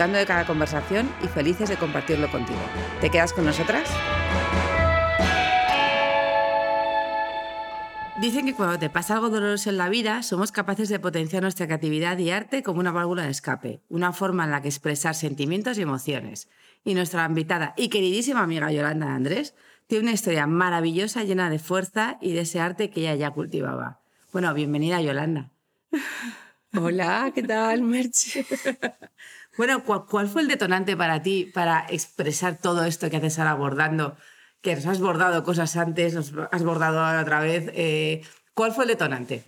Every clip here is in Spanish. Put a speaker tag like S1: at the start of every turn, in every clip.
S1: disfrutando de cada conversación y felices de compartirlo contigo. ¿Te quedas con nosotras? Dicen que cuando te pasa algo doloroso en la vida, somos capaces de potenciar nuestra creatividad y arte como una válvula de escape, una forma en la que expresar sentimientos y emociones. Y nuestra invitada y queridísima amiga Yolanda Andrés tiene una historia maravillosa llena de fuerza y de ese arte que ella ya cultivaba. Bueno, bienvenida Yolanda.
S2: Hola, ¿qué tal, Merche?
S1: Bueno, ¿cuál, fue el detonante para ti para expresar todo esto que haces ahora bordando? Que nos has bordado cosas antes, nos has bordado ahora otra vez. Eh, ¿Cuál fue el detonante?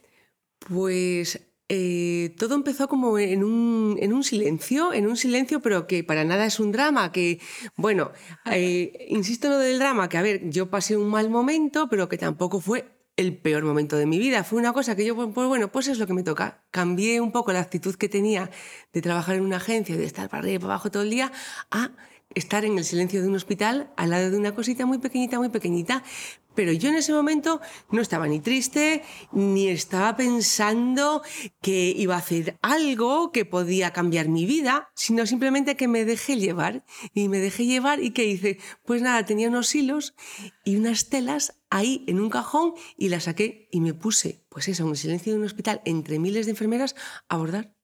S2: Pues eh, todo empezó como en un, en un, silencio, en un silencio, pero que para nada es un drama, que, bueno, eh, insisto en lo del drama, que a ver, yo pasé un mal momento, pero que tampoco fue el peor momento de mi vida. Fue una cosa que yo, pues bueno, pues es lo que me toca. Cambié un poco la actitud que tenía de trabajar en una agencia, de estar para arriba y para abajo todo el día, a estar en el silencio de un hospital al lado de una cosita muy pequeñita, muy pequeñita. Pero yo en ese momento no estaba ni triste, ni estaba pensando que iba a hacer algo que podía cambiar mi vida, sino simplemente que me dejé llevar. Y me dejé llevar y que hice, pues nada, tenía unos hilos y unas telas ahí en un cajón y las saqué y me puse, pues eso, en el silencio de un hospital entre miles de enfermeras a bordar.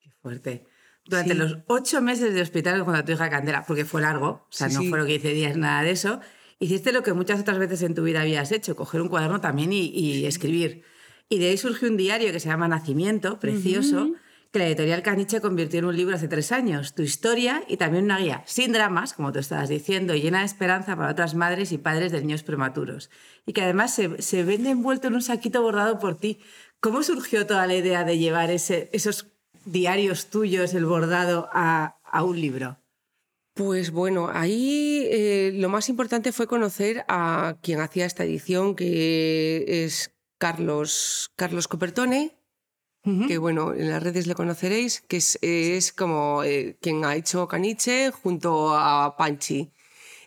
S1: Qué fuerte. Durante los ocho meses de hospital cuando tu hija Candela, porque fue largo, o sea, no fueron 15 días, nada de eso, hiciste lo que muchas otras veces en tu vida habías hecho, coger un cuaderno también y, escribir. Y de ahí surgió un diario que se llama Nacimiento, precioso, que la editorial Caniche convirtió en un libro hace tres años. Tu historia y también una guía sin dramas, como tú estabas diciendo, y llena de esperanza para otras madres y padres de niños prematuros. Y que además se, vende envuelto en un saquito bordado por ti. ¿Cómo surgió toda la idea de llevar ese, esos diarios tuyos, el bordado, a, un libro?
S2: Pues bueno, ahí eh, lo más importante fue conocer a quien hacía esta edición, que es Carlos, Carlos Copertone, que bueno, en las redes le conoceréis, que es, como eh, quien ha hecho Caniche junto a Panchi.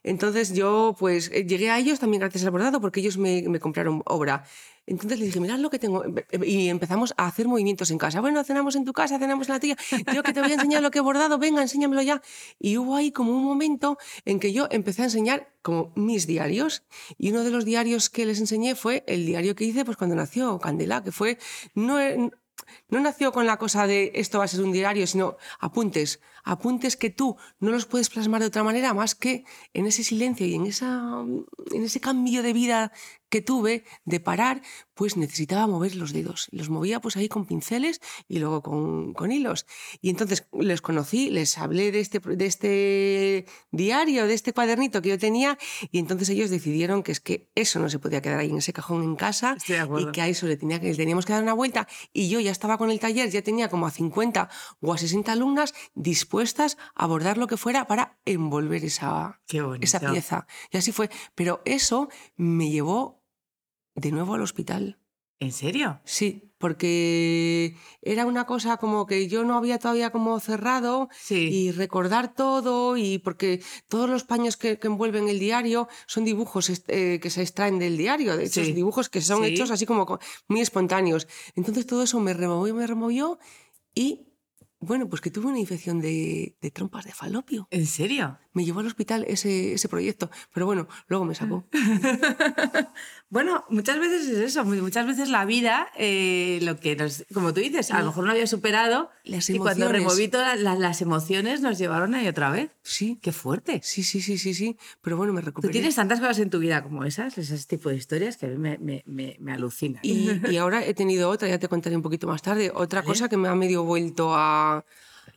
S2: Entonces yo pues eh, llegué a ellos también gracias al bordado porque ellos me, me compraron obra. Entonces le dije, mirad lo que tengo. Y empezamos a hacer movimientos en casa. Bueno, cenamos en tu casa, cenamos en la tuya. Yo que te voy a enseñar lo que he bordado, venga, enséñamelo ya. Y hubo ahí como un momento en que yo empecé a enseñar como mis diarios. Y uno de los diarios que les enseñé fue el diario que hice pues cuando nació Candela, que fue, no, no nació con la cosa de esto va a ser un diario, sino apuntes, apuntes que tú no los puedes plasmar de otra manera más que en ese silencio y en, esa, en ese cambio de vida que tuve de parar, pues necesitaba mover los dedos. Los movía pues ahí con pinceles y luego con, con hilos. Y entonces les conocí, les hablé de este, de este diario, de este cuadernito que yo tenía y entonces ellos decidieron que es que eso no se podía quedar ahí en ese cajón en casa y que a eso le, tenía, que teníamos que dar una vuelta. Y yo ya estaba con el taller, ya tenía como a 50 o a 60 alumnas dispuestas a abordar lo que fuera para envolver esa, esa pieza. Y así fue. Pero eso me llevó de nuevo al hospital.
S1: ¿En serio?
S2: Sí, porque era una cosa como que yo no había todavía como cerrado y recordar todo y porque todos los paños que, envuelven el diario son dibujos eh, que se extraen del diario, de hecho, dibujos que son hechos así como muy espontáneos. Entonces todo eso me removió, me removió y bueno, pues que tuve una infección de, trompas de falopio.
S1: ¿En serio?
S2: Me llevó al hospital ese, ese proyecto, pero bueno, luego me sacó.
S1: bueno, muchas veces es eso, muchas veces la vida, eh, lo que nos, como tú dices, a lo mejor no había superado las y cuando removí todas las, emociones nos llevaron ahí otra vez.
S2: Sí.
S1: Qué fuerte.
S2: Sí, sí, sí, sí, sí, pero bueno, me recuperé.
S1: Tú tienes tantas cosas en tu vida como esas, ese tipo de historias que a mí me, me, me, me alucinan.
S2: Y, y, ahora he tenido otra, ya te contaré un poquito más tarde, otra cosa que me ha medio vuelto a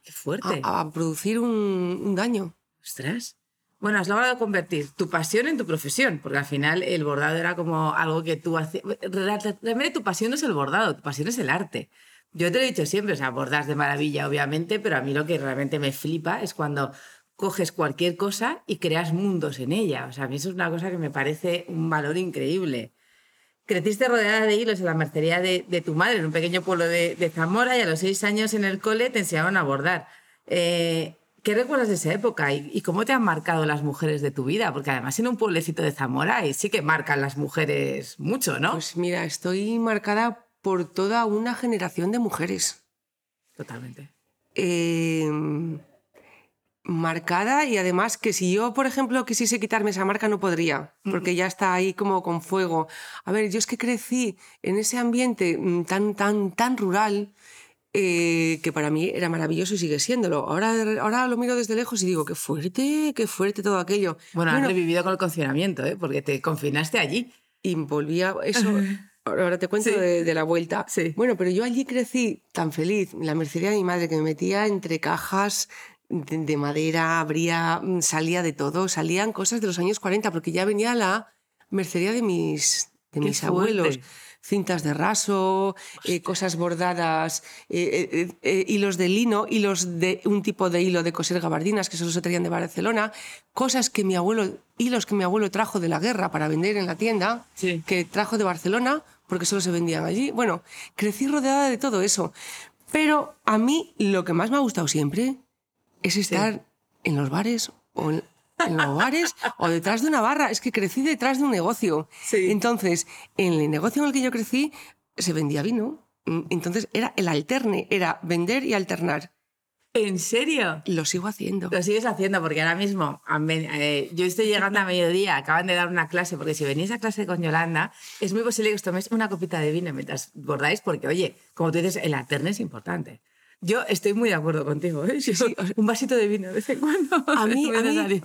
S1: Qué fuerte.
S2: A, producir un, daño.
S1: Ostras. Bueno, has logrado convertir tu pasión en tu profesión, porque al final el bordado era como algo que tú hacías. Realmente tu pasión no es el bordado, tu pasión es el arte. Yo te lo he dicho siempre, o sea, bordas de maravilla, obviamente, pero a mí lo que realmente me flipa es cuando coges cualquier cosa y creas mundos en ella. O sea, a mí eso es una cosa que me parece un valor increíble. Creciste rodeada de hilos en la mercería de, tu madre, en un pequeño pueblo de, Zamora, y a los seis años en el cole te enseñaron a bordar. Eh, ¿Qué recuerdas de esa época y, cómo te han marcado las mujeres de tu vida? Porque además en un pueblecito de Zamora y sí que marcan las mujeres mucho, ¿no?
S2: Pues mira, estoy marcada por toda una generación de mujeres.
S1: Totalmente.
S2: Eh, marcada y además que si yo, por ejemplo, quisiese quitarme esa marca no podría, porque ya está ahí como con fuego. A ver, yo es que crecí en ese ambiente mm, tan, tan, tan rural. Eh, que para mí era maravilloso y sigue siéndolo. Ahora, ahora lo miro desde lejos y digo, qué fuerte, qué fuerte todo aquello.
S1: Bueno, has revivido con el confinamiento, ¿eh? porque te confinaste allí.
S2: Y volvía, eso, ahora te cuento de, la vuelta.
S1: Sí.
S2: Bueno, pero yo allí crecí tan feliz, la mercería de mi madre, que me metía entre cajas de, madera, habría, mm, salía de todo, salían cosas de los años 40, porque ya venía la mercería de mis, de mis abuelos. Cintas de raso, eh, cosas bordadas, eh, eh, hilos de lino, hilos de un tipo de hilo de coser gabardinas que solo se traían de Barcelona, cosas que mi abuelo, hilos que mi abuelo trajo de la guerra para vender en la tienda, que trajo de Barcelona porque solo se vendían allí. Bueno, crecí rodeada de todo eso. Pero a mí lo que más me ha gustado siempre es estar en los bares o en, los bares o detrás de una barra. Es que crecí detrás de un negocio. Entonces, en el negocio en el que yo crecí se vendía vino. Entonces era el alterne, era vender y alternar.
S1: ¿En serio?
S2: Lo sigo haciendo.
S1: Lo sigues haciendo porque ahora mismo eh, yo estoy llegando a mediodía, acaban de dar una clase, porque si venís a clase con Yolanda, es muy posible que os toméis una copita de vino mientras bordáis, porque oye, como tú dices, el alterne es importante. Yo estoy muy de acuerdo contigo. ¿eh? un vasito de vino de vez en cuando.
S2: A mí,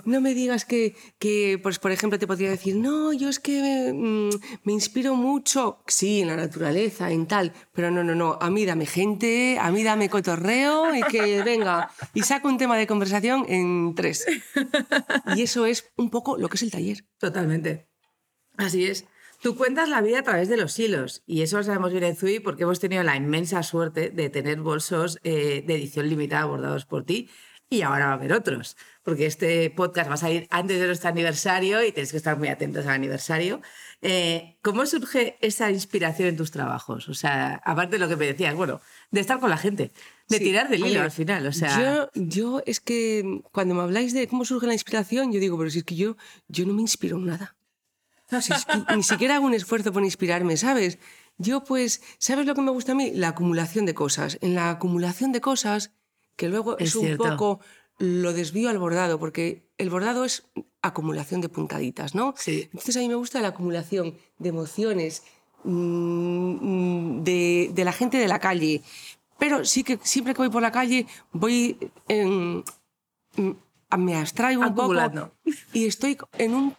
S2: no me digas que, que pues, por ejemplo, te podría decir, no, yo es que mm, me inspiro mucho, sí, en la naturaleza, en tal, pero no, no, no, a mí dame gente, a mí dame cotorreo y que venga, y saco un tema de conversación en tres. Y eso es un poco lo que es el taller.
S1: Totalmente. Así es. Tú cuentas la vida a través de los hilos y eso lo sabemos bien en Zui porque hemos tenido la inmensa suerte de tener bolsos eh, de edición limitada bordados por ti y ahora va a haber otros, porque este podcast va a salir antes de nuestro aniversario y tienes que estar muy atentos al aniversario. Eh, ¿Cómo surge esa inspiración en tus trabajos? O sea, aparte de lo que me decías, bueno, de estar con la gente, de tirar del hilo al final. O sea...
S2: yo, yo es que cuando me habláis de cómo surge la inspiración, yo digo, pero si es que yo, yo no me inspiro en nada ni siquiera hago un esfuerzo por inspirarme, ¿sabes? Yo pues, ¿sabes lo que me gusta a mí? La acumulación de cosas. En la acumulación de cosas, que luego es, un poco lo desvío al bordado, porque el bordado es acumulación de puntaditas, ¿no?
S1: Sí.
S2: Entonces a mí me gusta la acumulación de emociones, mm, de, de, la gente de la calle. Pero sí que siempre que voy por la calle voy en, mm, me abstraigo un poco y estoy en un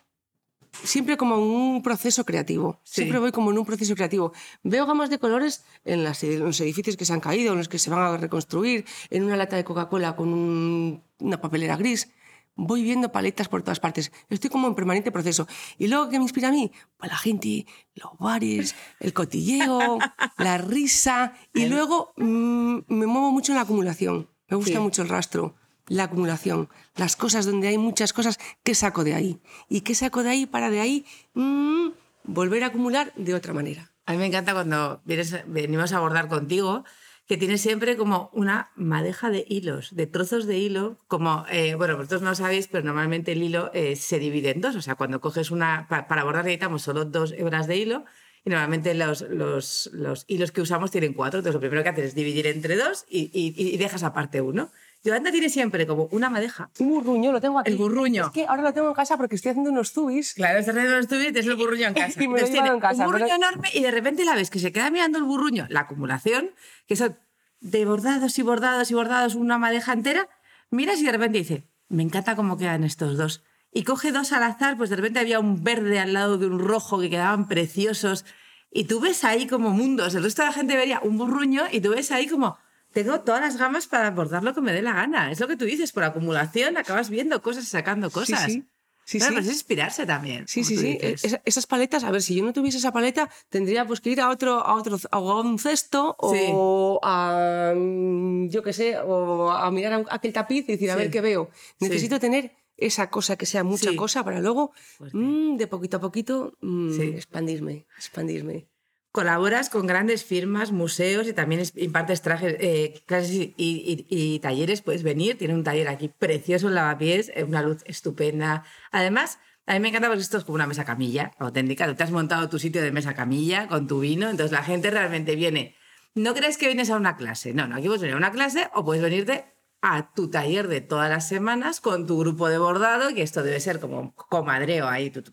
S2: siempre como un proceso creativo. Siempre voy como en un proceso creativo. Veo gamas de colores en, los edificios que se han caído, en los que se van a reconstruir, en una lata de Coca-Cola con una papelera gris. Voy viendo paletas por todas partes. Estoy como en permanente proceso. Y luego, ¿qué me inspira a mí? Pues la gente, los bares, el cotilleo, la risa. Y luego mm, me muevo mucho en la acumulación. Me gusta mucho el rastro la acumulación, las cosas donde hay muchas cosas, ¿qué saco de ahí? ¿Y qué saco de ahí para de ahí mm, volver a acumular de otra manera?
S1: A mí me encanta cuando venimos a abordar contigo, que tienes siempre como una madeja de hilos, de trozos de hilo, como, eh, bueno, vosotros no sabéis, pero normalmente el hilo eh, se divide en dos, o sea, cuando coges una, para, abordar necesitamos solo dos hebras de hilo, y normalmente los, los, los, hilos que usamos tienen cuatro, entonces lo primero que haces es dividir entre dos y, y, y dejas aparte uno. Yolanda tiene siempre como una madeja.
S2: Un burruño, lo tengo aquí.
S1: El burruño.
S2: Es que ahora lo tengo en casa porque estoy haciendo unos tubis.
S1: Claro, estás haciendo unos tubis, tienes el burruño en casa.
S2: y me lo tiene en casa,
S1: un burruño enorme y de repente la ves que se queda mirando el burruño, la acumulación, que son de bordados y bordados y bordados, una madeja entera, miras y de repente dice, me encanta cómo quedan estos dos. Y coge dos al azar, pues de repente había un verde al lado de un rojo que quedaban preciosos. Y tú ves ahí como mundos. El resto de la gente vería un burruño y tú ves ahí como tengo todas las gamas para abordar lo que me dé la gana. Es lo que tú dices, por acumulación acabas viendo cosas y sacando cosas.
S2: Sí,
S1: Sí, sí. Pues es inspirarse también.
S2: Sí, sí, sí. esas paletas, a ver, si yo no tuviese esa paleta, tendría pues que ir a otro, a otro, a un cesto o a, yo qué sé, o a mirar aquel tapiz y decir, a ver qué veo. Necesito tener esa cosa que sea mucha cosa para luego, pues mm, de poquito a poquito, mm, expandirme, expandirme.
S1: Colaboras con grandes firmas, museos y también impartes trajes, eh, clases y, talleres. Puedes venir, tiene un taller aquí precioso en Lavapiés, eh, una luz estupenda. Además, a mí me encanta porque esto es como una mesa camilla auténtica. Tú te has montado tu sitio de mesa camilla con tu vino, entonces la gente realmente viene. No crees que vienes a una clase, no, no, aquí puedes venir a una clase o puedes venirte a tu taller de todas las semanas con tu grupo de bordado, que esto debe ser como comadreo ahí, tú,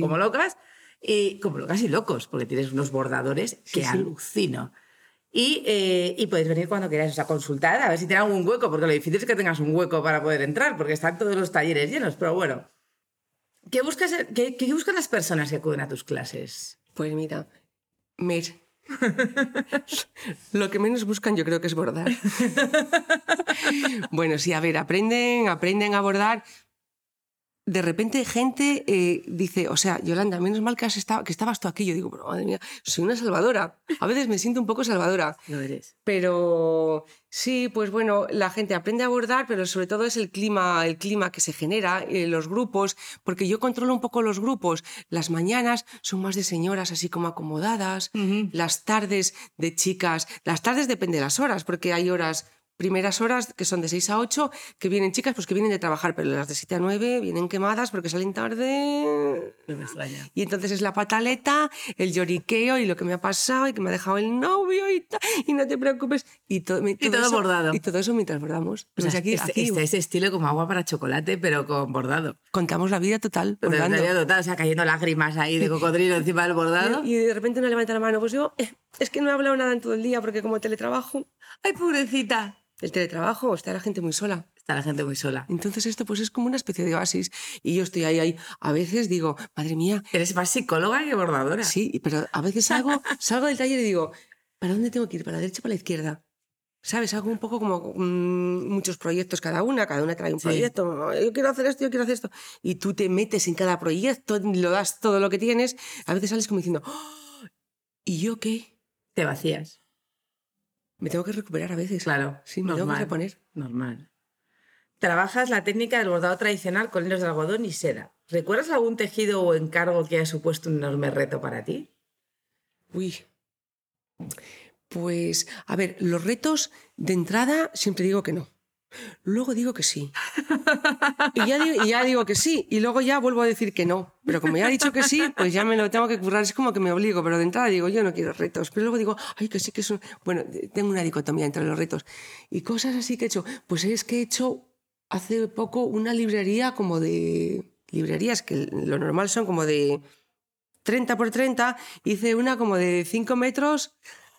S1: como locas y como casi locos, porque tienes unos bordadores que alucino. Y, eh, y, podéis venir cuando queráis, a consultar, a ver si tiene algún hueco, porque lo difícil es que tengas un hueco para poder entrar, porque están todos los talleres llenos, pero bueno. ¿Qué, buscas, qué, qué buscan las personas que acuden a tus clases?
S2: Pues mira, mir. Lo que menos buscan yo creo que es bordar. bueno, sí, a ver, aprenden, aprenden a bordar, de repente gente eh, dice, o sea, Yolanda, menos mal que, has estado, que estabas tú aquí. Yo digo, madre mía, soy una salvadora. A veces me siento un poco salvadora.
S1: Lo eres.
S2: Pero sí, pues bueno, la gente aprende a bordar, pero sobre todo es el clima, el clima que se genera, eh, los grupos, porque yo controlo un poco los grupos. Las mañanas son más de señoras así como acomodadas, las tardes de chicas, las tardes depende de las horas, porque hay horas primeras horas, que son de 6 a 8, que vienen chicas, pues que vienen de trabajar, pero las de 7 a 9 vienen quemadas porque salen tarde.
S1: No me extraña.
S2: Y entonces es la pataleta, el lloriqueo y lo que me ha pasado y que me ha dejado el novio y y no te preocupes. Y, todo,
S1: y todo, bordado.
S2: Y todo eso mientras bordamos.
S1: Pues aquí, este, este, ese estilo como agua para chocolate, pero con bordado.
S2: Contamos la vida total. La
S1: vida total, o sea, cayendo lágrimas ahí de cocodrilo encima del bordado.
S2: Y de repente uno levanta la mano, pues yo, eh, es que no he hablado nada en todo el día porque como teletrabajo.
S1: Ay, pobrecita
S2: el teletrabajo, está la gente muy sola.
S1: Está la gente muy sola.
S2: Entonces esto pues es como una especie de oasis y yo estoy ahí, ahí. A veces digo, madre mía.
S1: Eres más psicóloga que bordadora.
S2: Sí, pero a veces salgo, salgo del taller y digo, ¿para dónde tengo que ir? ¿Para la derecha o para la izquierda? ¿Sabes? Hago un poco como mm, muchos proyectos cada una, cada una trae un proyecto. Yo quiero hacer esto, yo quiero hacer esto. Y tú te metes en cada proyecto, lo das todo lo que tienes. A veces sales como diciendo, ¡Oh! ¿y yo qué?
S1: Te vacías.
S2: Me tengo que recuperar a veces.
S1: Claro.
S2: Sí, me tengo que reponer.
S1: Normal. Trabajas la técnica del bordado tradicional con hilos de algodón y seda. ¿Recuerdas algún tejido o encargo que haya supuesto un enorme reto para ti?
S2: Uy. Pues, a ver, los retos de entrada siempre digo que no. Luego digo que sí. Y ya, digo, que sí. Y luego ya vuelvo a decir que no. Pero como ya he dicho que sí, pues ya me lo tengo que currar. Es como que me obligo. Pero de entrada digo, yo no quiero retos. Pero luego digo, ay, que sí que son. Bueno, tengo una dicotomía entre los retos. Y cosas así que he hecho. Pues es que he hecho hace poco una librería como de. Librerías que lo normal son como de 30 por 30. Hice una como de 5 metros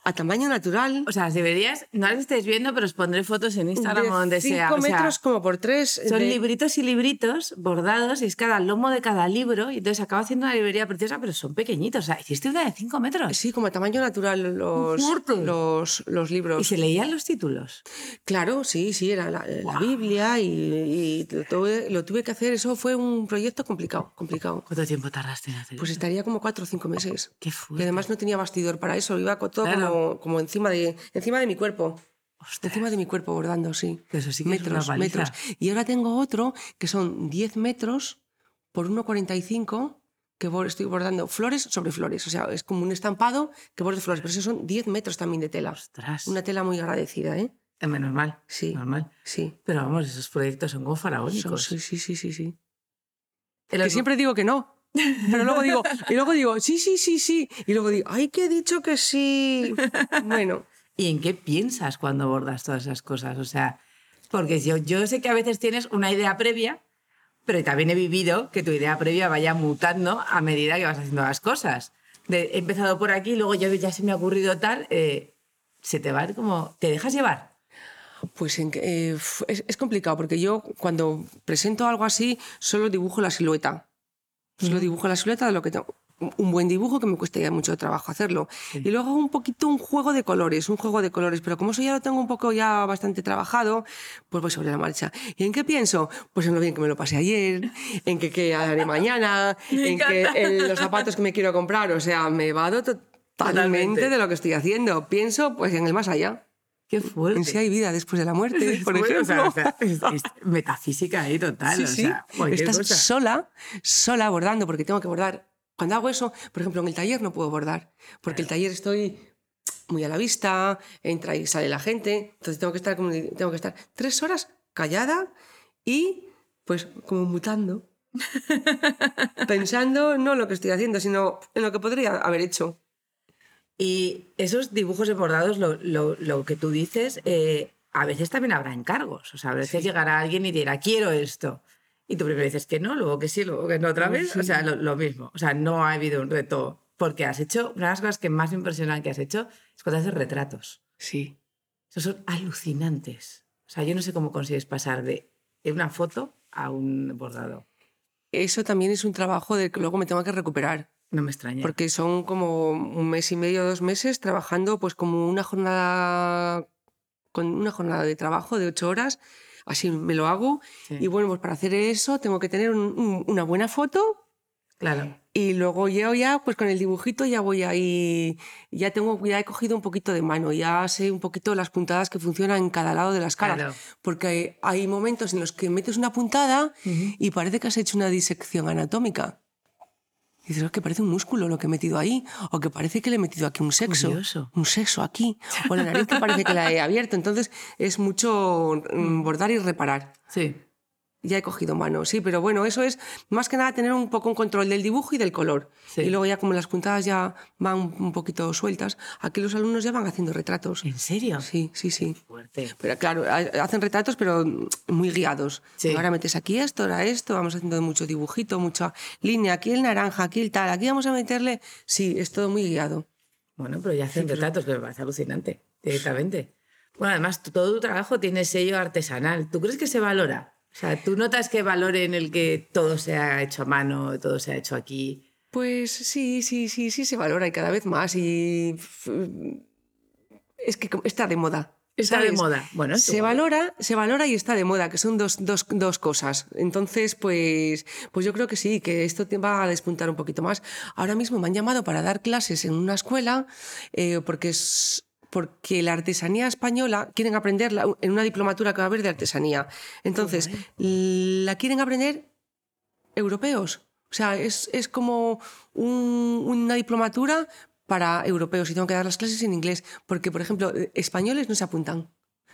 S2: a tamaño natural.
S1: O sea, las deberías, no las estáis viendo, pero os pondré fotos en Instagram o donde sea.
S2: Cinco metros como por tres.
S1: Son libritos y libritos bordados y es cada lomo de cada libro. Y entonces acabo haciendo una librería preciosa, pero son pequeñitos. O sea, hiciste una de cinco metros.
S2: Sí, como a tamaño natural los, los, los, libros.
S1: ¿Y se leían los títulos?
S2: Claro, sí, sí, era la, Biblia y, lo, tuve, que hacer. Eso fue un proyecto complicado, complicado.
S1: ¿Cuánto tiempo tardaste en hacer
S2: Pues estaría como cuatro o cinco meses.
S1: Qué fuerte.
S2: Y además no tenía bastidor para eso, iba con todo como como, encima, de, encima de mi cuerpo. Encima de mi cuerpo bordando, sí.
S1: Eso sí
S2: metros, metros. Y ahora tengo otro que son 10 metros por 1,45 que estoy bordando flores sobre flores. O sea, es como un estampado que borde flores. Pero esos son 10 metros también de tela. Una tela muy agradecida, ¿eh?
S1: Menos mal.
S2: Sí.
S1: Normal.
S2: Sí.
S1: Pero vamos, esos proyectos son como faraónicos.
S2: sí, sí, sí, sí, sí. Que siempre digo que no. Pero luego digo, y luego digo, sí, sí, sí, sí. Y luego digo, ay, que he dicho que sí. Bueno.
S1: ¿Y en qué piensas cuando abordas todas esas cosas? O sea, porque yo, yo sé que a veces tienes una idea previa, pero también he vivido que tu idea previa vaya mutando a medida que vas haciendo las cosas. he empezado por aquí, luego ya, ya se me ha ocurrido tal, eh, se te va como, ¿te dejas llevar?
S2: Pues eh, es, es, complicado porque yo cuando presento algo así solo dibujo la silueta. Solo dibujo la silueta de lo que tengo. un buen dibujo que me cuesta ya mucho trabajo hacerlo. Y luego hago un poquito un juego de colores, un juego de colores, pero como eso ya lo tengo un poco ya bastante trabajado, pues voy sobre la marcha. ¿Y en qué pienso? Pues en lo bien que me lo pasé ayer, en qué, qué haré mañana, en, que, en los zapatos que me quiero comprar, o sea, me vado totalmente de lo que estoy haciendo. Pienso pues en el más allá.
S1: Qué fuerte.
S2: En si hay vida después de la muerte, por ejemplo.
S1: es, metafísica ahí total. Sí, sí.
S2: Estás sola, sola bordando, porque tengo que bordar. Cuando hago eso, por ejemplo, en el taller no puedo bordar, porque el taller estoy muy a la vista, entra y sale la gente, entonces tengo que estar, como, tengo que estar tres horas callada y pues como mutando, pensando no en lo que estoy haciendo, sino en lo que podría haber hecho.
S1: Y esos dibujos bordados, lo, lo, que tú dices, eh, a veces también habrá encargos. O sea, a veces llegará alguien y dirá, quiero esto. Y tú primero dices que no, luego que sí, luego que no otra vez. O sea, lo, mismo. O sea, no ha habido un reto. Porque has hecho, una de las cosas que más me impresionan que has hecho es cuando haces retratos.
S2: Sí.
S1: Esos son alucinantes. O sea, yo no sé cómo consigues pasar de una foto a un bordado.
S2: Eso también es un trabajo de que luego me tengo que recuperar.
S1: No me extraña.
S2: Porque son como un mes y medio, dos meses trabajando pues como una jornada con una jornada de trabajo de ocho horas, así me lo hago. Y bueno, pues para hacer eso tengo que tener una buena foto.
S1: Claro.
S2: Y luego yo ya, pues con el dibujito ya voy ahí, ya tengo, ya he cogido un poquito de mano, ya sé un poquito las puntadas que funcionan en cada lado de las caras. Porque hay momentos en los que metes una puntada y parece que has hecho una disección anatómica. Y dices, oh, que parece un músculo lo que he metido ahí, o que parece que le he metido aquí un sexo, un sexo aquí, o la nariz que parece que la he abierto. Entonces es mucho mm, bordar y reparar.
S1: Sí
S2: ya he cogido mano, sí, pero bueno, eso es más que nada tener un poco un control del dibujo y del color. Y luego ya como las puntadas ya van un poquito sueltas, aquí los alumnos ya van haciendo retratos.
S1: ¿En serio?
S2: Sí, sí, sí.
S1: Fuerte.
S2: Pero claro, hacen retratos pero muy guiados. Ahora metes aquí esto, ahora esto, vamos haciendo mucho dibujito, mucha línea, aquí el naranja, aquí el tal, aquí vamos a meterle... Sí, es todo muy guiado.
S1: Bueno, pero ya hacen retratos, que me parece alucinante, directamente. Bueno, además, todo tu trabajo tiene sello artesanal. ¿Tú crees que se valora? O sea, ¿tú notas que valor en el que todo se ha hecho a mano, todo se ha hecho aquí?
S2: Pues sí, sí, sí, sí, se valora y cada vez más. Y es que está de moda.
S1: Está de moda. Bueno,
S2: se valora, se valora y está de moda, que son dos, dos, dos, cosas. Entonces, pues, pues yo creo que sí, que esto te va a despuntar un poquito más. Ahora mismo me han llamado para dar clases en una escuela, eh, porque es, porque la artesanía española quieren aprenderla en una diplomatura que va a haber de artesanía. Entonces, la quieren aprender europeos. O sea, es, es como una diplomatura para europeos y tengo que dar las clases en inglés, porque, por ejemplo, españoles no se apuntan.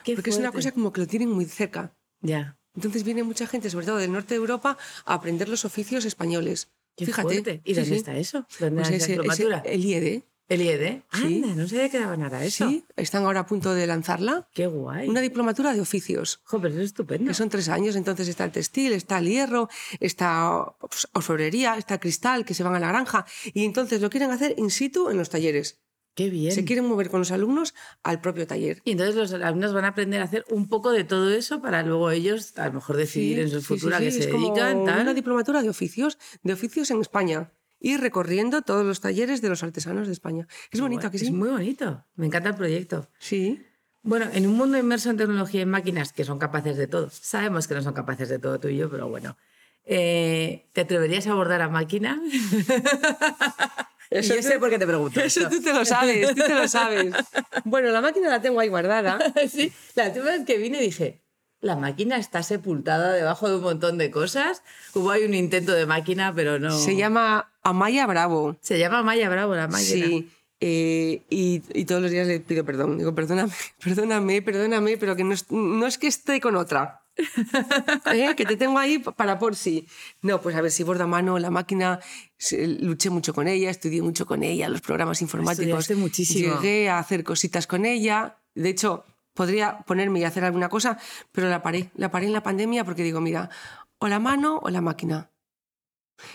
S2: porque es una cosa como que lo tienen muy cerca.
S1: Ya.
S2: Entonces viene mucha gente, sobre todo del norte de Europa, a aprender los oficios españoles. Fíjate.
S1: ¿Y dónde está eso? ¿Dónde pues diplomatura?
S2: el IED.
S1: El IED. Sí. no sé de qué daba nada eso.
S2: Sí, están ahora a punto de lanzarla.
S1: Qué guay.
S2: Una diplomatura de oficios.
S1: Joder, es estupendo.
S2: Que son tres años, entonces está el textil, está el hierro, está pues, orfebrería, está cristal, que se van a la granja. Y entonces lo quieren hacer in situ en los talleres.
S1: Qué bien.
S2: Se quieren mover con los alumnos al propio taller.
S1: Y entonces los alumnos van a aprender a hacer un poco de todo eso para luego ellos a lo mejor decidir en su futuro a qué se dedican.
S2: Una diplomatura de oficios, de oficios en España y recorriendo todos los talleres de los artesanos de España. Es bonito, que sí?
S1: Es muy bonito. Me encanta el proyecto.
S2: Sí.
S1: Bueno, en un mundo inmerso en tecnología y máquinas que son capaces de todo, sabemos que no son capaces de todo tú y yo, pero bueno, eh, ¿te atreverías a abordar a máquina?
S2: Eso yo sé por qué te pregunto. Eso tú te lo sabes, tú te lo sabes. Bueno, la máquina la tengo ahí guardada.
S1: sí, la última vez que vine dije, la máquina está sepultada debajo de un montón de cosas. Hubo ahí un intento de máquina, pero no.
S2: Se llama Amaya Bravo.
S1: Se llama Amaya Bravo la máquina.
S2: Sí. Eh, y, todos los días le pido perdón. Digo, perdóname, perdóname, perdóname, pero que no es, no es que esté con otra. ¿Eh? Que te tengo ahí para por sí. No, pues a ver si borda mano la máquina. Luché mucho con ella, estudié mucho con ella, los programas informáticos.
S1: muchísimo.
S2: Llegué a hacer cositas con ella. De hecho, podría ponerme y hacer alguna cosa, pero la paré. La paré en la pandemia porque digo, mira, o la mano o la máquina.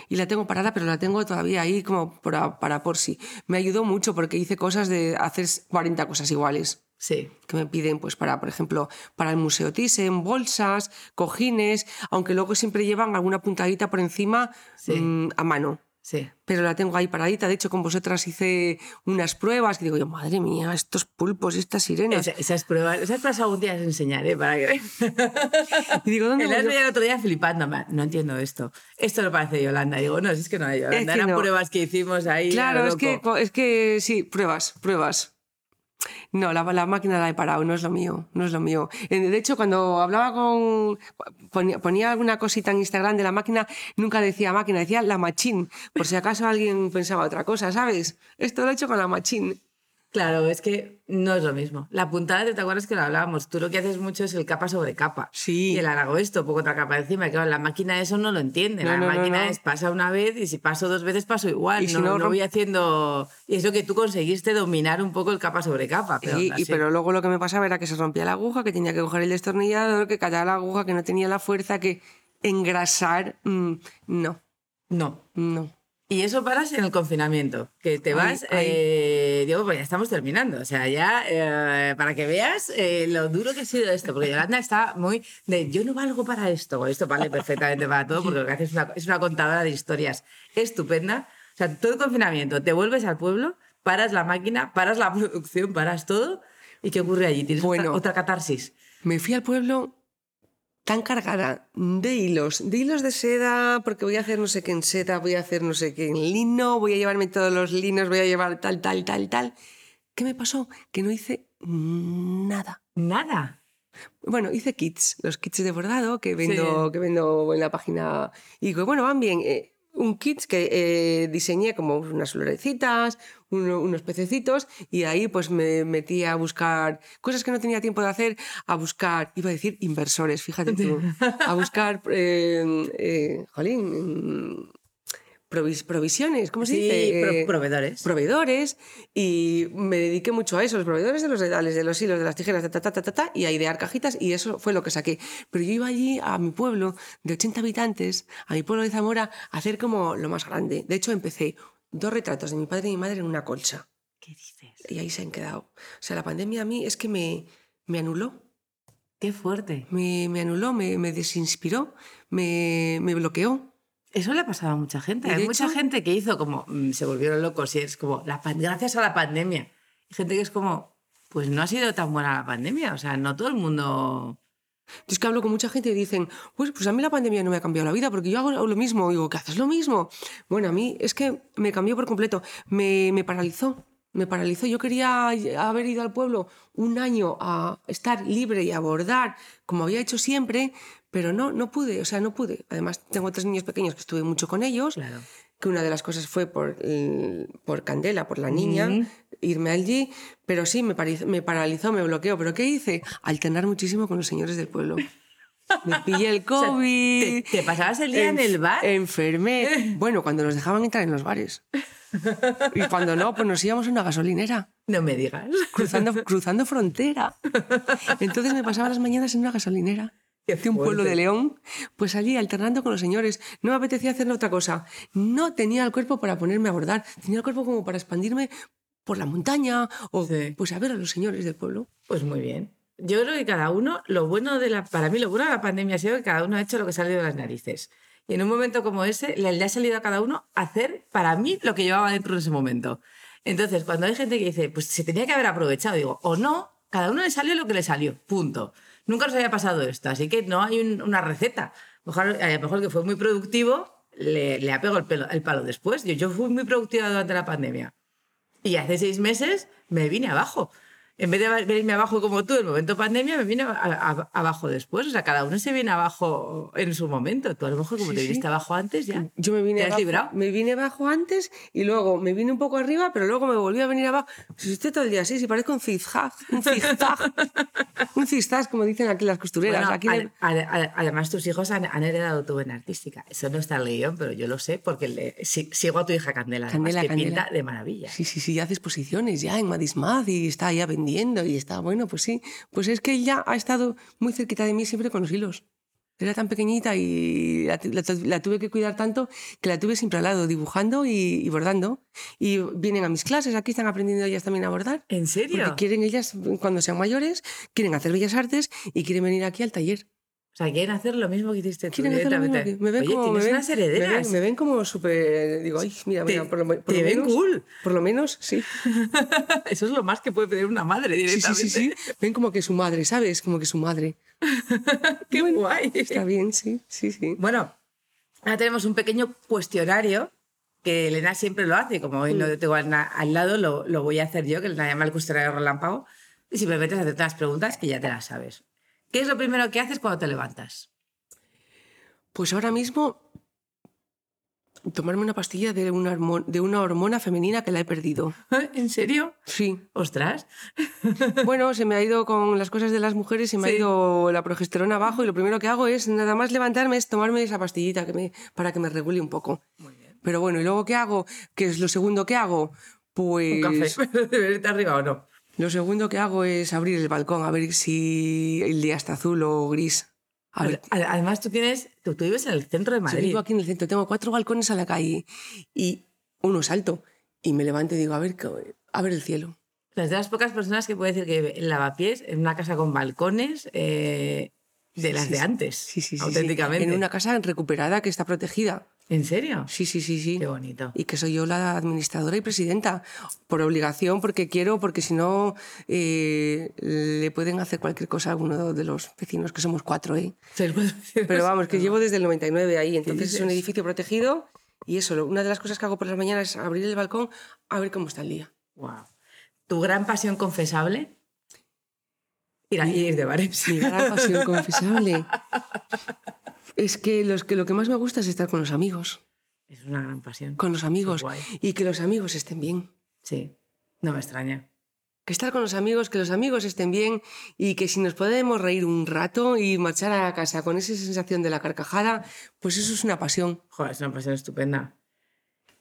S2: Y la tengo parada, pero la tengo todavía ahí como para, para por sí. Me ayudó mucho porque hice cosas de hacer 40 cosas iguales.
S1: Sí.
S2: Que me piden, pues, para, por ejemplo, para el Museo Thyssen, bolsas, cojines, aunque luego siempre llevan alguna puntadita por encima mm, a mano.
S1: Sí.
S2: Pero la tengo ahí paradita. De hecho, con vosotras hice unas pruebas que digo yo, madre mía, estos pulpos y estas sirenas.
S1: Esa- esas pruebas, esas pruebas algún día las enseñaré para que
S2: Y digo, ¿dónde
S1: El el otro día flipándome. No entiendo esto. Esto lo parece Yolanda. Digo, no, si es que no hay Yolanda.
S2: Es que
S1: Eran
S2: no.
S1: pruebas que hicimos ahí.
S2: Claro, es que, es que sí, pruebas, pruebas. No, la, la máquina la he parado, no es lo mío, no es lo mío. Eh, De hecho, cuando hablaba con... Ponía, ponía alguna cosita en Instagram de la máquina, nunca decía máquina, decía la machín, por si acaso alguien pensaba otra cosa, ¿sabes? Esto lo he hecho con la machín.
S1: Claro, es que no es lo mismo. La puntada, ¿te acuerdas que lo hablábamos? Tú lo que haces mucho es el capa sobre capa.
S2: Sí.
S1: Y el hago esto, poco otra capa encima. Claro, la máquina eso no lo entiende.
S2: No,
S1: la
S2: no,
S1: máquina
S2: no.
S1: es pasa una vez y si paso dos veces paso igual.
S2: Y si
S1: no, voy haciendo... Y eso que tú conseguiste dominar un poco el capa sobre capa. Pero,
S2: Y- y, pero luego lo que me pasaba era que se rompía la aguja, que tenía que coger el destornillador, que callaba la aguja, que no tenía la fuerza, que engrasar, mm, no,
S1: No.
S2: no.
S1: Y eso paras en el confinamiento, que te vas,
S2: ahí.
S1: eh, digo, pues ya estamos terminando, o sea, ya eh, para que veas eh, lo duro que ha sido esto, porque Yolanda está muy de, yo no valgo para esto, esto vale perfectamente para todo, porque lo que hace es una, es una contadora de historias estupenda, o sea, todo el confinamiento, te vuelves al pueblo, paras la máquina, paras la producción, paras todo, ¿y qué ocurre allí? ¿Tienes
S2: Bueno.
S1: otra, otra catarsis?
S2: Me fui al pueblo tan cargada de hilos, de hilos de seda, porque voy a hacer no sé qué en seda, voy a hacer no sé qué en lino, voy a llevarme todos los linos, voy a llevar tal, tal, tal, tal. ¿Qué me pasó? Que no hice nada.
S1: Nada.
S2: Bueno, hice kits, los kits de bordado que vendo, que vendo en la página. Y digo, bueno, van bien. eh, un kit que eh, diseñé como unas florecitas, uno- unos pececitos, y ahí pues me metí a buscar cosas que no tenía tiempo de hacer, a buscar, iba a decir inversores, fíjate tú, a buscar, eh, eh, jolín, provis- provisiones, ¿cómo se
S1: Sí,
S2: dice?
S1: pro-
S2: Eh,
S1: proveedores.
S2: proveedores y me dediqué mucho a eso, los proveedores de los dedales, de los hilos, de las tijeras, ta, ta, ta, ta, ta, ta, y a idear cajitas y eso fue lo que saqué. Pero yo iba allí a mi pueblo de 80 habitantes, a mi pueblo de Zamora, a hacer como lo más grande. De hecho, empecé dos retratos de mi padre y mi madre en una colcha
S1: ¿Qué dices?
S2: y ahí se han quedado. O sea, la pandemia a mí es que me, me anuló,
S1: Qué fuerte.
S2: me, me anuló, me, me desinspiró, me, me bloqueó.
S1: Eso le ha pasado a mucha gente.
S2: Y
S1: Hay mucha
S2: hecho-
S1: gente que hizo como, mm, se volvieron locos y es como, la, gracias a la pandemia. Hay gente que es como, pues no ha sido tan buena la pandemia. O sea, no todo el mundo...
S2: Yo es que hablo con mucha gente y dicen, pues, pues a mí la pandemia no me ha cambiado la vida porque yo hago lo mismo. Digo, ¿qué haces lo mismo? Bueno, a mí es que me cambió por completo. Me, me paralizó. Me paralizó. Yo quería haber ido al pueblo un año a estar libre y a bordar como había hecho siempre, pero no, no pude. O sea, no pude. Además, tengo tres niños pequeños que estuve mucho con ellos
S1: Claro.
S2: que una de las cosas fue por, por Candela, por la niña,
S1: Ujú.
S2: irme allí, pero sí, me, me paralizó, me bloqueó. ¿Pero qué hice? Alternar muchísimo con los señores del pueblo. Me pillé el
S1: O sea,
S2: COVID.
S1: ¿te, te pasabas el día en el bar?
S2: Enfermé. Bueno, cuando nos dejaban entrar en los bares. Y cuando no, pues nos íbamos a una gasolinera,
S1: No me digas.
S2: cruzando, cruzando frontera. Entonces me pasaba las mañanas en una gasolinera de un pueblo de León, pues allí alternando con los señores. No me apetecía hacer otra cosa. No tenía el cuerpo para ponerme a bordar, tenía el cuerpo como para expandirme por la montaña o
S1: Sí.
S2: pues a ver a los señores del pueblo.
S1: Pues muy bien. Yo creo que cada uno, lo bueno de la, para mí lo bueno de la pandemia ha sido que cada uno ha hecho lo que salió de las narices. Y en un momento como ese, le ha salido a cada uno hacer, para mí, lo que llevaba dentro en ese momento. Entonces, cuando hay gente que dice, pues se tenía que haber aprovechado, digo, o no, cada uno le salió lo que le salió, punto. Nunca nos había pasado esto, así que no hay un- una receta. Mejor, a lo mejor que fue muy productivo le, le ha pegado el palo después. Yo, yo fui muy productiva durante la pandemia. Y hace seis meses me vine abajo. En vez de venirme abajo como tú en el momento pandemia, me vine a- a- abajo después. O sea, cada uno se viene abajo en su momento. Tú a lo mejor como
S2: Sí,
S1: te
S2: sí.
S1: viniste abajo antes ya.
S2: Yo me vine
S1: ¿Te has
S2: abajo,
S1: librado?
S2: me vine abajo antes y luego me vine un poco arriba, pero luego me volví a venir abajo. Si estoy todo el día así, si parezco un zigzag, un zigzag, un zigzag, como dicen aquí las costureras.
S1: Bueno,
S2: aquí de-
S1: ade- ade- además, tus hijos han, han heredado tu buena artística. Eso no está en el guion, pero yo lo sé porque le- si- sigo a tu hija Candela, además,
S2: Candela,
S1: que
S2: Candela.
S1: pinta de maravilla.
S2: Sí, sí, sí, ya hace exposiciones ya en Madismad y está ya vendiendo y está, bueno, pues sí. Pues es que ella ha estado muy cerquita de mí siempre con los hilos. Era tan pequeñita y la, la la tuve que cuidar tanto que la tuve siempre al lado, dibujando y, y bordando. Y vienen a mis clases, aquí están aprendiendo ellas también a bordar.
S1: ¿En serio?
S2: Porque quieren ellas, cuando sean mayores, quieren hacer bellas artes y quieren venir aquí al taller.
S1: O sea, quieren hacer lo mismo que hiciste tú
S2: hacer lo mismo
S1: directamente.
S2: que- me ven
S1: Oye,
S2: como
S1: tienes
S2: me ven,
S1: unas
S2: me
S1: herederas.
S2: ven, me ven como súper digo ay mira
S1: Te-
S2: mira por lo, me- por
S1: te
S2: lo
S1: ven
S2: menos
S1: cool.
S2: por lo menos sí
S1: Eso es lo más que puede pedir una madre
S2: sí sí
S1: directamente.
S2: sí sí ven como que su madre sabes como que su madre
S1: Qué guay.
S2: está bien sí sí sí
S1: Bueno, ahora tenemos un pequeño cuestionario que Elena siempre lo hace. Como hoy no
S2: Mm.
S1: tengo a- al lado, lo, lo voy a hacer yo, que Elena llama el cuestionario relámpago. Y simplemente es hacerte las preguntas que ya te las sabes. ¿Qué es lo primero que haces cuando te levantas?
S2: pues ahora mismo tomarme una pastilla de una, hormo- de una hormona femenina que la he perdido
S1: ¿En serio?
S2: sí
S1: Ostras.
S2: Bueno, se me ha ido con las cosas de las mujeres, se me
S1: Sí.
S2: ha ido la progesterona abajo y lo primero que hago es nada más levantarme es tomarme esa pastillita que me, para que me regule un poco.
S1: Muy bien.
S2: Pero bueno, ¿y luego qué hago? ¿Qué es lo segundo que hago? Pues
S1: Un café. ¿Debe irte arriba o no?
S2: Lo segundo que hago es abrir el balcón a ver si el día está azul o gris. A ver,
S1: Ad- Además, tú tienes. Tú, tú vives en el centro de
S2: yo
S1: Madrid.
S2: vivo aquí en el centro, tengo cuatro balcones a la calle y uno es alto y me levanto y digo, a ver, a ver el cielo.
S1: Las de las pocas personas que puede decir que en lavapiés, en una casa con balcones, eh, de
S2: Sí,
S1: las
S2: sí,
S1: de antes.
S2: Sí, sí, sí, sí.
S1: Auténticamente.
S2: En una casa recuperada que está protegida.
S1: ¿En serio?
S2: Sí, sí, sí, sí.
S1: Qué bonito.
S2: Y que soy yo la administradora y presidenta, por obligación, porque quiero, porque si no eh, le pueden hacer cualquier cosa a alguno de los vecinos, que somos cuatro, ¿eh? Pero vamos, que llevo desde el 99 ahí, entonces es un edificio protegido y eso, una de las cosas que hago por las mañanas es abrir el balcón a ver cómo está el día.
S1: Wow. ¿Tu gran pasión confesable? Ir, a, ir de bares.
S2: Mi gran pasión confesable es que, los, que lo que más me gusta es estar con los amigos,
S1: Es una gran pasión.
S2: con los amigos y que los amigos estén bien.
S1: Sí. No me extraña.
S2: Que estar con los amigos, que los amigos estén bien y que si nos podemos reír un rato y marchar a casa con esa sensación de la carcajada, pues eso es una pasión.
S1: Joder, es una pasión estupenda.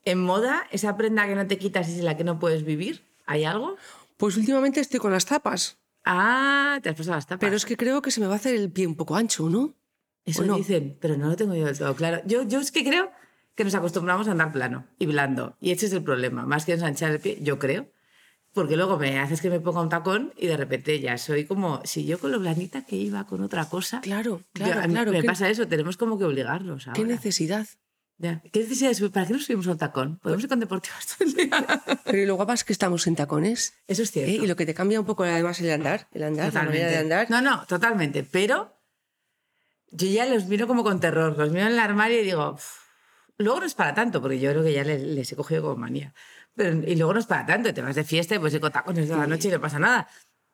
S1: ¿En moda, esa prenda que no te quitas y sin la que no puedes vivir? ¿Hay algo?
S2: Pues últimamente estoy con las tapas,
S1: Ah, te has pasado las tapas.
S2: pero es que creo que se me va a hacer el pie un poco ancho, ¿no?
S1: Eso
S2: ¿o no?
S1: dicen, pero no lo tengo yo del todo claro. Yo, yo es que creo que nos acostumbramos a andar plano y blando. Y ese es el problema. Más que ensanchar el pie, yo creo. Porque luego me haces que me ponga un tacón y de repente ya soy como. Si yo con lo blandita que iba con otra cosa.
S2: Claro,
S1: yo-
S2: claro,
S1: a mí
S2: claro.
S1: Me
S2: ¿Qué,
S1: pasa eso, tenemos como que obligarlos.
S2: qué
S1: ahora.
S2: necesidad?
S1: Ya. ¿Qué necesidad de subir? ¿Para qué nos subimos a un tacón? Podemos ir con deportivos todo el día.
S2: Pero y lo guapas que estamos en tacones.
S1: Eso es cierto.
S2: ¿eh? Y lo que te cambia un poco además el andar, el andar, la manera de andar.
S1: No, no, totalmente. Pero yo ya los miro como con terror. Los miro en el armario y digo, luego no es para tanto, porque yo creo que ya les, les he cogido como manía. Pero, y luego no es para tanto. Te vas de fiesta y pues ir con tacones toda la noche y no pasa nada.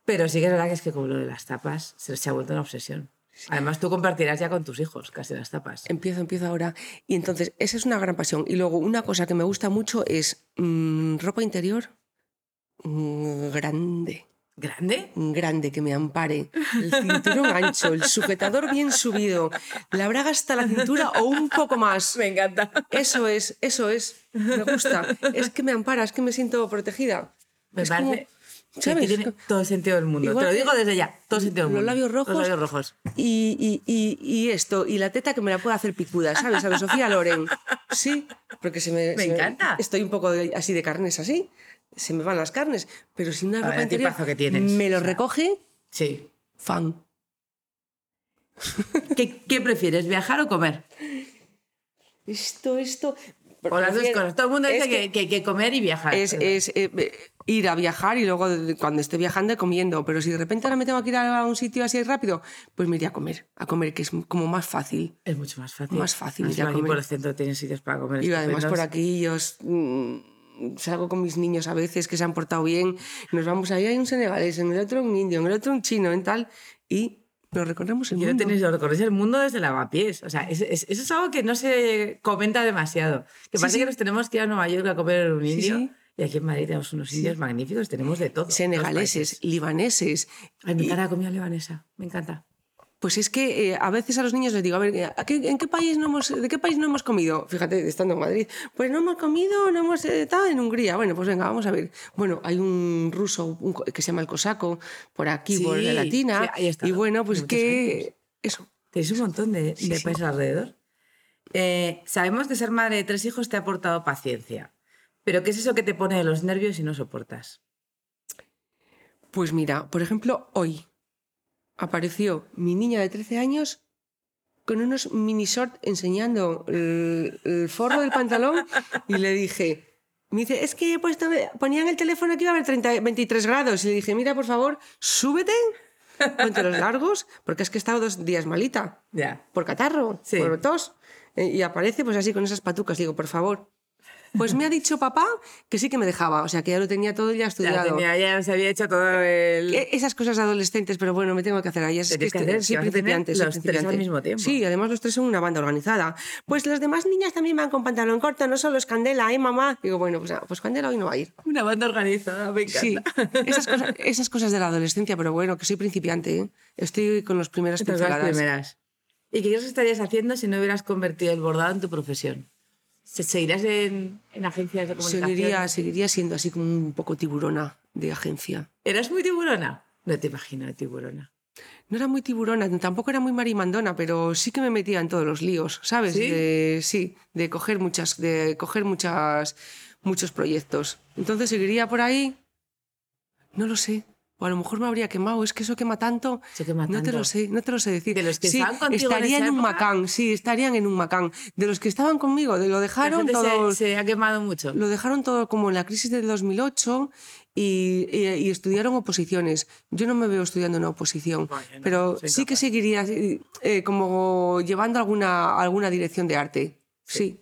S1: Pero sí que es verdad que es que como lo de las tapas se, se ha vuelto una obsesión. Además, tú compartirás ya con tus hijos casi las tapas.
S2: Empiezo, empiezo ahora. Y entonces, esa es una gran pasión. Y luego, una cosa que me gusta mucho es mm, ropa interior mm, grande.
S1: ¿Grande?
S2: grande que me ampare, el cinturón ancho, el sujetador bien subido, la braga hasta la cintura o un poco más.
S1: Me encanta.
S2: Eso es, eso es, me gusta. Es que me ampara, es que me siento protegida.
S1: Me
S2: Es
S1: parece
S2: ¿sabes?
S1: tiene todo el sentido del mundo.
S2: Igual
S1: Te lo digo desde ya. Todo el sentido del
S2: los
S1: mundo.
S2: labios rojos.
S1: Los labios rojos.
S2: Y, y- y- y esto, y la teta que me la puedo hacer picuda, ¿sabes? A Sofía Loren. Sí, porque se me.
S1: Me
S2: se
S1: encanta.
S2: Estoy un poco de- así de carnes así, se me van las carnes, pero sin una
S1: ver,
S2: ropa interior
S1: tipazo que tienes,
S2: me lo
S1: o sea.
S2: recoge,
S1: Sí.
S2: fan.
S1: ¿Qué, qué prefieres, viajar o comer?
S2: Esto, esto.
S1: O las dos cosas. Todo el mundo dice que, que- que comer y viajar.
S2: Es, es, eh, ir a viajar y luego cuando esté viajando comiendo. Pero si de repente ahora me tengo que ir a un sitio así rápido, pues me iré a comer. A comer, que es como más fácil.
S1: Es mucho más fácil.
S2: Más fácil
S1: Además,
S2: ir a comer.
S1: por el centro tienes sitios para comer.
S2: Y además por aquí yo mm, salgo con mis niños a veces que se han portado bien. Nos vamos ahí, hay un senegalés, en el otro un indio, en el otro un chino, en tal. Y nos recorremos el
S1: Y no
S2: mundo.
S1: tenéis, recorréis el mundo desde lavapiés. O sea, es- es- eso es algo que no se comenta demasiado. Que
S2: Sí,
S1: parece
S2: sí.
S1: que nos tenemos que ir a Nueva York a comer un indio.
S2: sí.
S1: Y aquí en Madrid tenemos unos indios magníficos, tenemos de todo.
S2: Senegaleses, libaneses.
S1: Ay, me encanta la comida libanesa. Me encanta.
S2: Pues es que eh, a veces a los niños les digo, a ver, ¿a qué- ¿en qué país no hemos, ¿de qué país no hemos comido? Fíjate, estando en Madrid. Pues no hemos comido, no hemos eh, estado en Hungría. Bueno, pues venga, vamos a ver. Bueno, hay un ruso un que se llama el cosaco por aquí, por
S1: Sí,
S2: la latina.
S1: sí,
S2: y bueno, pues que... Eso.
S1: Tenéis un montón de,
S2: Sí,
S1: de
S2: sí.
S1: países alrededor. Eh, sabemos que ser madre de tres hijos te ha aportado paciencia. Pero ¿qué es eso que te pone de los nervios y no soportas?
S2: Pues mira, por ejemplo, hoy apareció mi niña de 13 años con unos mini short enseñando el, el forro del pantalón y le dije, me dice, es que he puesto, ponían el teléfono que iba a haber 30, 23 grados. Y le dije, mira, por favor, súbete, ponte los largos, porque es que he estado dos días malita.
S1: Ya.
S2: Por catarro,
S1: Sí.
S2: por tos. Eh, Y aparece pues así con esas patucas. Digo, por favor. Pues me ha dicho papá que sí que me dejaba. O sea, que ya lo tenía todo ya
S1: Ya,
S2: estudiado.
S1: tenía, ya se había hecho todo el...
S2: Eh, Esas cosas adolescentes, pero bueno, me tengo que hacer ahí. Es
S1: que hacer, que
S2: soy
S1: los tres al mismo tiempo.
S2: Sí, además los tres son una banda organizada. Pues las demás niñas también van con pantalón corto, no solo es Candela, ¿eh, mamá? Digo, bueno, pues, pues Candela hoy no va a ir.
S1: Una banda organizada, me encanta.
S2: Sí, esas cosas, esas cosas de la adolescencia, pero bueno, que soy principiante, ¿eh? Estoy con las primeras
S1: son las
S2: pinceladas.
S1: primeras. ¿Y qué crees que estarías haciendo si no hubieras convertido el bordado en tu profesión? ¿Se- ¿Seguirías en, en agencias de comunicación?
S2: Seguiría, seguiría siendo así como un poco tiburona de agencia.
S1: ¿Eras muy tiburona? No te imagino de tiburona.
S2: No era muy tiburona, tampoco era muy marimandona, pero sí que me metía en todos los líos, ¿sabes?
S1: ¿Sí?
S2: De, sí, de coger muchas, de coger muchas, muchos proyectos. Entonces seguiría por ahí. No lo sé. O a lo mejor me habría quemado. Es que eso quema tanto.
S1: Se quema
S2: No te
S1: tanto.
S2: lo sé, no te lo sé decir.
S1: De los que
S2: sí,
S1: estaban contigo en
S2: estaría
S1: esa
S2: en un
S1: época.
S2: macán, sí, estarían en un macán. De los que estaban conmigo, de lo dejaron todos.
S1: se, se ha quemado mucho.
S2: Lo dejaron todo como en la crisis del 2008 y, y- y estudiaron oposiciones. Yo no me veo estudiando una oposición, pero sí que seguiría eh, como llevando alguna, alguna dirección de arte. Sí.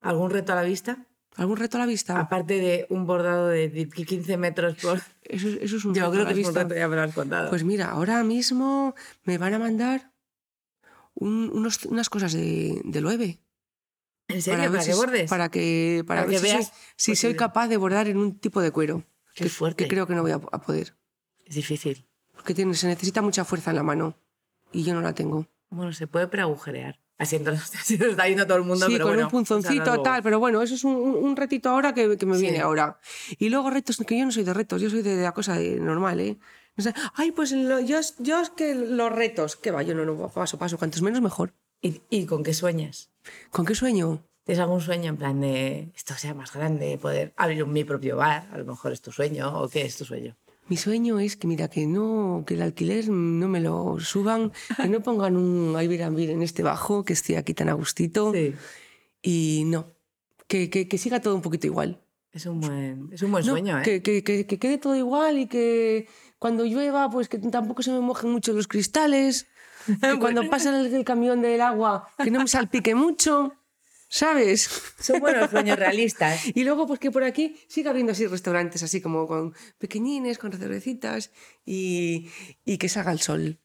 S1: ¿Algún reto a la vista?
S2: ¿Algún reto a la vista?
S1: Aparte de un bordado de 15 metros por...
S2: Eso, eso es un
S1: Yo
S2: reto
S1: creo
S2: a la
S1: que
S2: vista.
S1: ya me lo has contado.
S2: Pues mira, ahora mismo me van a mandar un- unos- unas cosas de, de Loewe.
S1: ¿En serio? ¿Para, que
S2: si-
S1: bordes?
S2: Para que, para
S1: Para
S2: ver
S1: que
S2: si,
S1: veas
S2: soy, si soy
S1: posible.
S2: capaz de bordar en un tipo de cuero.
S1: Qué
S2: que,
S1: fuerte.
S2: que creo que no voy a, a poder.
S1: Es difícil.
S2: Porque tiene, se necesita mucha fuerza en la mano. Y yo no la tengo.
S1: Bueno, se puede preagujerear. Así lo está viendo todo el mundo,
S2: sí,
S1: pero
S2: con
S1: bueno,
S2: un punzoncito, tal. Pero bueno, eso es un, un- retito ahora que, que me
S1: Sí.
S2: viene ahora. Y luego retos, que yo no soy de retos, yo soy de, la cosa de- normal, ¿eh? No sé, Ay, pues lo- yo, es- yo es que los retos, que va, yo no, no, paso, paso, cuantos menos mejor.
S1: ¿Y, y con qué sueñas?
S2: ¿Con qué sueño?
S1: ¿Tienes algún sueño en plan de esto sea más grande, poder abrir un, mi propio bar? A lo mejor es tu sueño, ¿o qué es tu sueño?
S2: Mi sueño es que, mira, que no, que el alquiler no me lo suban, que no pongan un Airbnb en este bajo, que estoy aquí tan a gustito.
S1: Sí.
S2: Y no, que, que, que siga todo un poquito igual.
S1: Es un buen, es un buen
S2: No,
S1: sueño, ¿eh?
S2: que, que- que- que quede todo igual y que cuando llueva, pues que tampoco se me mojen mucho los cristales. Que cuando pase el, el camión del agua, que no me salpique mucho. ¿Sabes?
S1: Son buenos sueños realistas.
S2: Y luego, pues que por aquí siga habiendo así restaurantes, así como con pequeñines, con cervecitas y, y que salga el sol.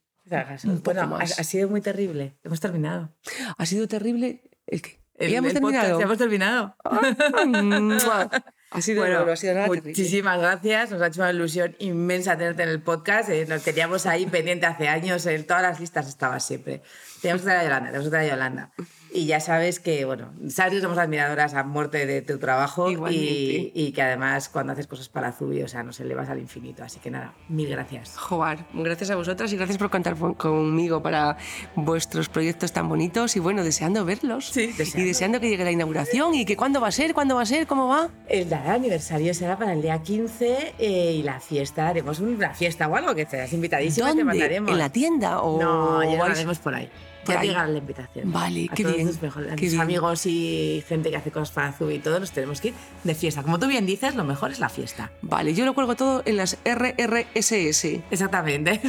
S2: Un poco
S1: Bueno,
S2: más.
S1: ha sido muy terrible. Hemos terminado.
S2: Ha sido terrible el que.
S1: El-
S2: ya hemos
S1: el podcast,
S2: terminado.
S1: ya hemos terminado.
S2: Ha sido,
S1: Bueno,
S2: no ha sido nada
S1: muchísimas gracias. Nos ha hecho una ilusión inmensa tenerte en el podcast. Eh, nos teníamos ahí pendiente hace años. En todas las listas estaba siempre. Teníamos que traer a Yolanda, tenemos que traer a Yolanda. Y ya sabes que, bueno, sabes que somos admiradoras a muerte de tu trabajo y, y que además cuando haces cosas para Zubi, o sea, nos elevas al infinito. Así que nada, mil gracias.
S2: Jobar, gracias a vosotras y gracias por contar con- conmigo para vuestros proyectos tan bonitos y bueno, deseando verlos.
S1: Sí, deseando.
S2: Y deseando que llegue la inauguración y que cuándo va a ser, cuándo va a ser, cómo va.
S1: El nada, aniversario será para el día 15 eh, y la fiesta, haremos una fiesta o algo que serás invitadísima, te mandaremos.
S2: ¿En la tienda? O
S1: No, ya lo haremos por ahí.
S2: Por
S1: ya
S2: ahí.
S1: llegará la invitación.
S2: Vale,
S1: A
S2: qué
S1: todos
S2: bien,
S1: Tus, mejores- a
S2: qué
S1: tus
S2: bien.
S1: amigos y gente que hace cosas para Zubi y todo, nos tenemos que ir de fiesta. Como tú bien dices, lo mejor es la fiesta.
S2: Vale, yo lo cuelgo todo en las RRSS.
S1: Exactamente.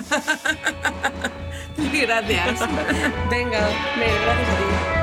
S1: Mil gracias.
S2: Venga, gracias a ti.